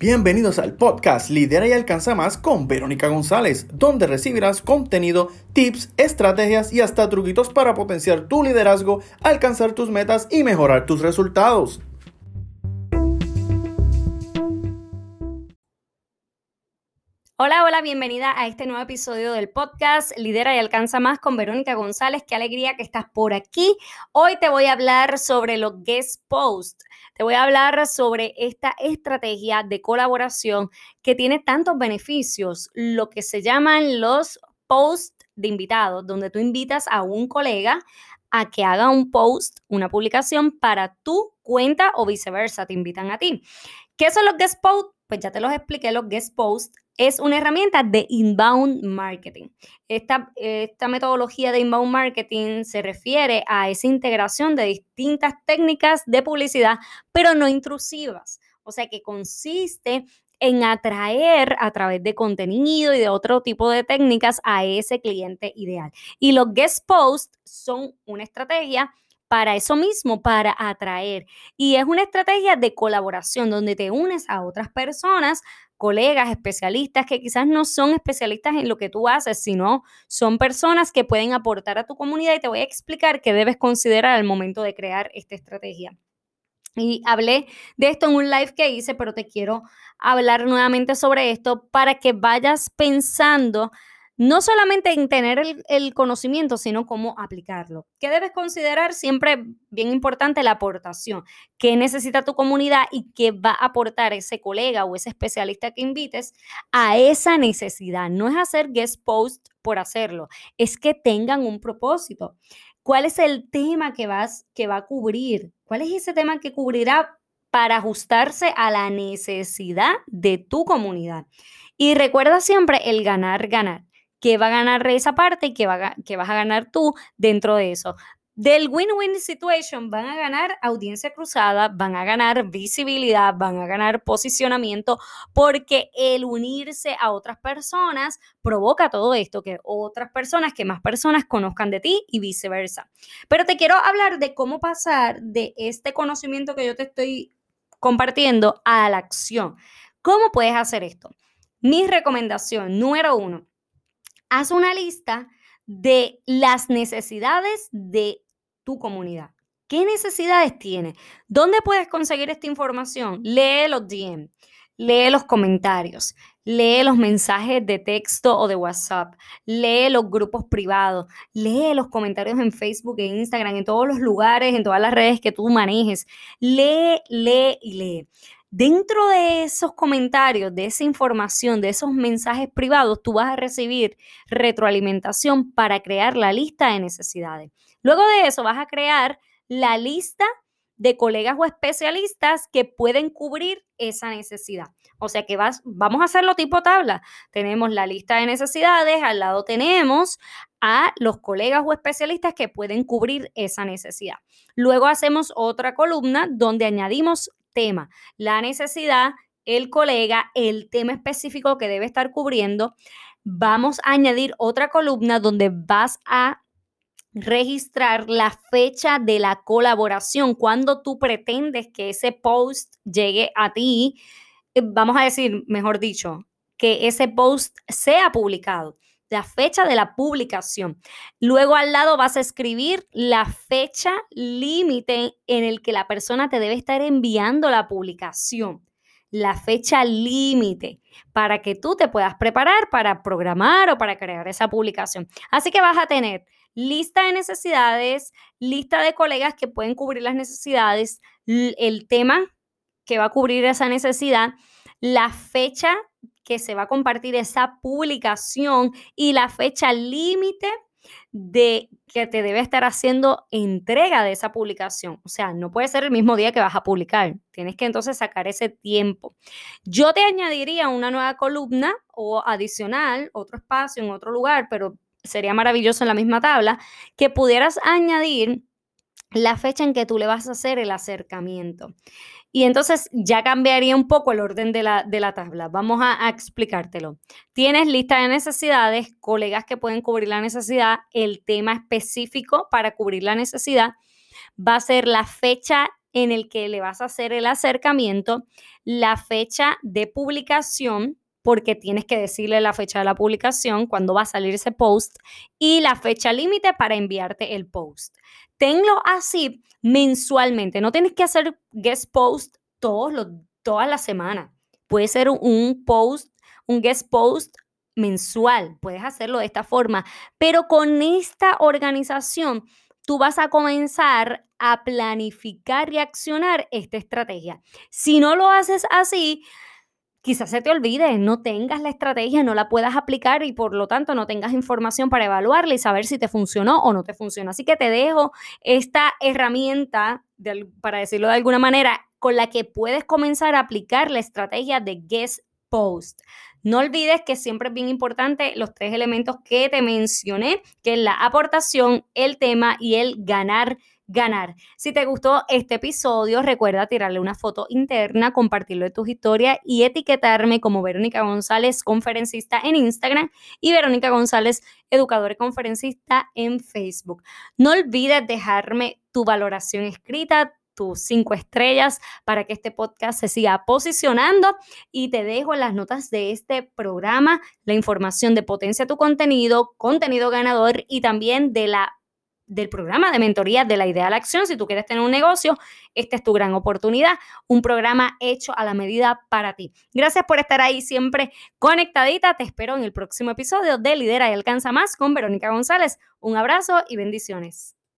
Bienvenidos al podcast Lidera y Alcanza Más con Verónica González, donde recibirás contenido, tips, estrategias y hasta truquitos para potenciar tu liderazgo, alcanzar tus metas y mejorar tus resultados. Bienvenida a este nuevo episodio del podcast Lidera y Alcanza Más con Verónica González. Qué alegría que estás por aquí. Hoy te voy a hablar sobre los guest posts. Te voy a hablar sobre esta estrategia de colaboración que tiene tantos beneficios, lo que se llaman los posts de invitados, donde tú invitas a un colega a que haga un post, una publicación para tu cuenta o viceversa, te invitan a ti. ¿Qué son los guest posts? Pues ya te los expliqué, los guest posts es una herramienta de inbound marketing. Esta, esta, metodología de inbound marketing se refiere a esa integración de distintas técnicas de publicidad, pero no intrusivas. O sea, que consiste en atraer a través de contenido y de otro tipo de técnicas a ese cliente ideal. Y los guest posts son una estrategia para eso mismo, para atraer. Y es una estrategia de colaboración donde te unes a otras personas colegas, especialistas que quizás no son especialistas en lo que tú haces, sino son personas que pueden aportar a tu comunidad y te voy a explicar qué debes considerar al momento de crear esta estrategia. Y hablé de esto en un live que hice, pero te quiero hablar nuevamente sobre esto para que vayas pensando no solamente en tener el, conocimiento, sino cómo aplicarlo. ¿Qué debes considerar? Siempre bien importante la aportación. ¿Qué necesita tu comunidad y qué va a aportar ese colega o ese especialista que invites a esa necesidad? No es hacer guest post por hacerlo, es que tengan un propósito. ¿Cuál es el tema que, vas, que va a cubrir? ¿Cuál es ese tema que cubrirá para ajustarse a la necesidad de tu comunidad? Y recuerda siempre el ganar, ganar que va a ganar esa parte y que vas a ganar tú dentro de eso. Del win-win situation van a ganar audiencia cruzada, van a ganar visibilidad, van a ganar posicionamiento, porque el unirse a otras personas provoca todo esto, que otras personas, que más personas conozcan de ti y viceversa. Pero te quiero hablar de cómo pasar de este conocimiento que yo te estoy compartiendo a la acción. ¿Cómo puedes hacer esto? Mi recomendación número uno, haz una lista de las necesidades de tu comunidad. ¿Qué necesidades tiene? ¿Dónde puedes conseguir esta información? Lee los DM, lee los comentarios, lee los mensajes de texto o de WhatsApp, lee los grupos privados, lee los comentarios en Facebook e Instagram, en todos los lugares, en todas las redes que tú manejes. Lee, lee y lee. Dentro de esos comentarios, de esa información, de esos mensajes privados, tú vas a recibir retroalimentación para crear la lista de necesidades. Luego de eso vas a crear la lista de colegas o especialistas que pueden cubrir esa necesidad. O sea que vas, vamos a hacerlo tipo tabla. Tenemos la lista de necesidades, al lado tenemos a los colegas o especialistas que pueden cubrir esa necesidad. Luego hacemos otra columna donde añadimos tema, la necesidad, el colega, el tema específico que debe estar cubriendo. Vamos a añadir otra columna donde vas a registrar la fecha de la colaboración, cuando tú pretendes que ese post llegue a ti, eh, vamos a decir, mejor dicho, que ese post sea publicado la fecha de la publicación. Luego al lado vas a escribir la fecha límite en el que la persona te debe estar enviando la publicación. La fecha límite para que tú te puedas preparar para programar o para crear esa publicación. Así que vas a tener lista de necesidades, lista de colegas que pueden cubrir las necesidades, el tema que va a cubrir esa necesidad, la fecha que se va a compartir esa publicación y la fecha límite de que te debe estar haciendo entrega de esa publicación. O sea, no puede ser el mismo día que vas a publicar. Tienes que entonces sacar ese tiempo. Yo te añadiría una nueva columna o adicional, otro espacio en otro lugar, pero sería maravilloso en la misma tabla, que pudieras añadir la fecha en que tú le vas a hacer el acercamiento. Y entonces ya cambiaría un poco el orden de la, de la tabla. Vamos a, explicártelo. Tienes lista de necesidades, colegas que pueden cubrir la necesidad, el tema específico para cubrir la necesidad. Va a ser la fecha en el que le vas a hacer el acercamiento, la fecha de publicación, porque tienes que decirle la fecha de la publicación, cuando va a salir ese post, y la fecha límite para enviarte el post. Tenlo así mensualmente. No tienes que hacer guest post todos los, todas las semanas. Puede ser un post, un guest post mensual. Puedes hacerlo de esta forma. Pero con esta organización, tú vas a comenzar a planificar y accionar esta estrategia. Si no lo haces así, quizás se te olvide, no tengas la estrategia, no la puedas aplicar y por lo tanto no tengas información para evaluarla y saber si te funcionó o no te funcionó. Así que te dejo esta herramienta, para decirlo de alguna manera, con la que puedes comenzar a aplicar la estrategia de guest post. No olvides que siempre es bien importante los tres elementos que te mencioné, que es la aportación, el tema y el ganar ganar. Si te gustó este episodio, recuerda tirarle una foto interna, compartirlo de tus historias y etiquetarme como Verónica González, conferencista en Instagram y Verónica González, educador y conferencista en Facebook. No olvides dejarme tu valoración escrita, tus cinco estrellas para que este podcast se siga posicionando y te dejo en las notas de este programa la información de potencia tu contenido, contenido ganador y también de la del programa de mentoría de la idea a la acción. Si tú quieres tener un negocio, esta es tu gran oportunidad, un programa hecho a la medida para ti. Gracias por estar ahí siempre conectadita. Te espero en el próximo episodio de Lidera y Alcanza Más con Verónica González. Un abrazo y bendiciones.